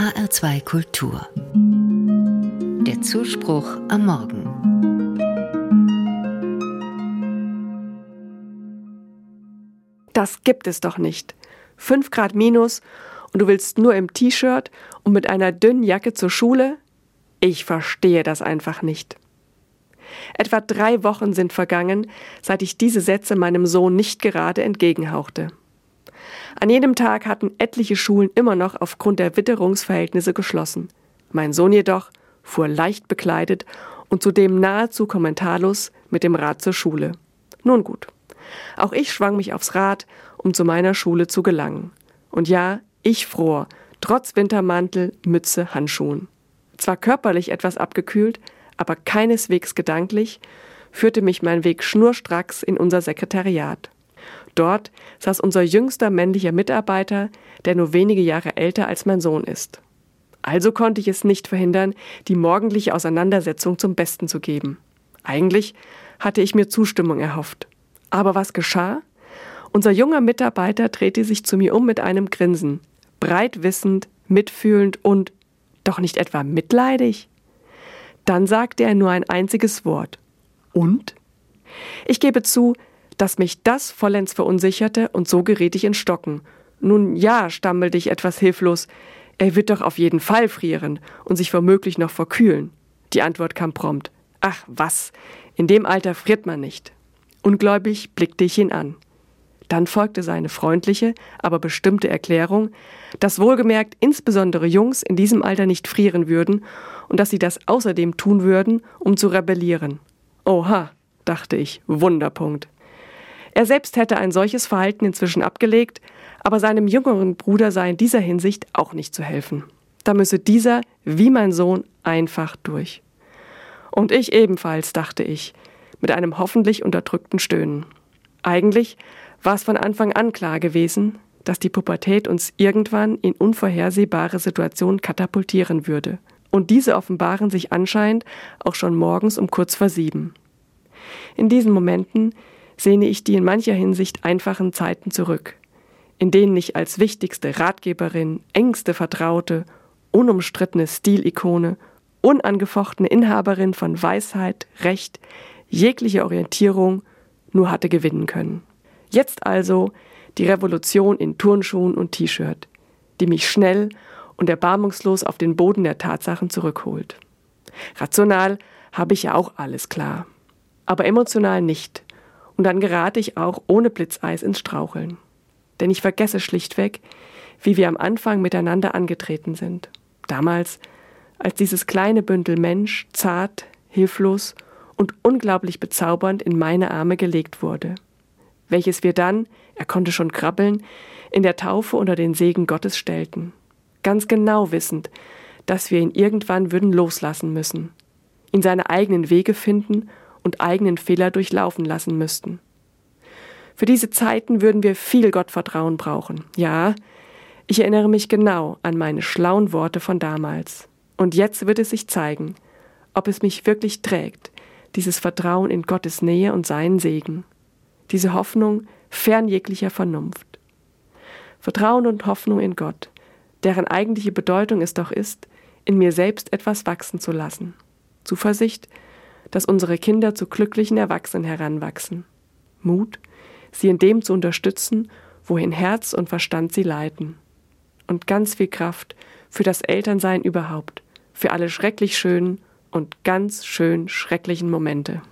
HR2 Kultur. Der Zuspruch am Morgen. Das gibt es doch nicht. 5 Grad minus und du willst nur im T-Shirt und mit einer dünnen Jacke zur Schule? Ich verstehe das einfach nicht. Etwa drei Wochen sind vergangen, seit ich diese Sätze meinem Sohn nicht gerade entgegenhauchte. An jedem Tag hatten etliche Schulen immer noch aufgrund der Witterungsverhältnisse geschlossen. Mein Sohn jedoch fuhr leicht bekleidet und zudem nahezu kommentarlos mit dem Rad zur Schule. Nun gut. Auch ich schwang mich aufs Rad, um zu meiner Schule zu gelangen. Und ja, ich fror, trotz Wintermantel, Mütze, Handschuhen. Zwar körperlich etwas abgekühlt, aber keineswegs gedanklich, führte mich mein Weg schnurstracks in unser Sekretariat. Dort saß unser jüngster männlicher Mitarbeiter, der nur wenige Jahre älter als mein Sohn ist. Also konnte ich es nicht verhindern, die morgendliche Auseinandersetzung zum Besten zu geben. Eigentlich hatte ich mir Zustimmung erhofft. Aber was geschah? Unser junger Mitarbeiter drehte sich zu mir um mit einem Grinsen, breit wissend, mitfühlend und doch nicht etwa mitleidig. Dann sagte er nur ein einziges Wort. Und? Ich gebe zu, dass mich das vollends verunsicherte und so geriet ich in Stocken. Nun ja, stammelte ich etwas hilflos. Er wird doch auf jeden Fall frieren und sich womöglich noch verkühlen. Die Antwort kam prompt. Ach was, in dem Alter friert man nicht. Ungläubig blickte ich ihn an. Dann folgte seine freundliche, aber bestimmte Erklärung, dass wohlgemerkt insbesondere Jungs in diesem Alter nicht frieren würden und dass sie das außerdem tun würden, um zu rebellieren. Oha, dachte ich, Wunderpunkt. Er selbst hätte ein solches Verhalten inzwischen abgelegt, aber seinem jüngeren Bruder sei in dieser Hinsicht auch nicht zu helfen. Da müsse dieser, wie mein Sohn, einfach durch. Und ich ebenfalls, dachte ich, mit einem hoffentlich unterdrückten Stöhnen. Eigentlich war es von Anfang an klar gewesen, dass die Pubertät uns irgendwann in unvorhersehbare Situationen katapultieren würde. Und diese offenbaren sich anscheinend auch schon morgens um kurz vor sieben. In diesen Momenten sehne ich die in mancher Hinsicht einfachen Zeiten zurück, in denen ich als wichtigste Ratgeberin, engste Vertraute, unumstrittene Stilikone, unangefochtene Inhaberin von Weisheit, Recht, jegliche Orientierung nur hatte gewinnen können. Jetzt also die Revolution in Turnschuhen und T-Shirt, die mich schnell und erbarmungslos auf den Boden der Tatsachen zurückholt. Rational habe ich ja auch alles klar, aber emotional nicht. Und dann gerate ich auch ohne Blitzeis ins Straucheln. Denn ich vergesse schlichtweg, wie wir am Anfang miteinander angetreten sind. Damals, als dieses kleine Bündel Mensch zart, hilflos und unglaublich bezaubernd in meine Arme gelegt wurde. Welches wir dann, er konnte schon krabbeln, in der Taufe unter den Segen Gottes stellten. Ganz genau wissend, dass wir ihn irgendwann würden loslassen müssen, ihn seine eigenen Wege finden und eigenen Fehler durchlaufen lassen müssten. Für diese Zeiten würden wir viel Gottvertrauen brauchen. Ja, ich erinnere mich genau an meine schlauen Worte von damals. Und jetzt wird es sich zeigen, ob es mich wirklich trägt, dieses Vertrauen in Gottes Nähe und seinen Segen, diese Hoffnung fern jeglicher Vernunft. Vertrauen und Hoffnung in Gott, deren eigentliche Bedeutung es doch ist, in mir selbst etwas wachsen zu lassen. Zuversicht, dass unsere Kinder zu glücklichen Erwachsenen heranwachsen. Mut, sie in dem zu unterstützen, wohin Herz und Verstand sie leiten. Und ganz viel Kraft für das Elternsein überhaupt, für alle schrecklich schönen und ganz schön schrecklichen Momente.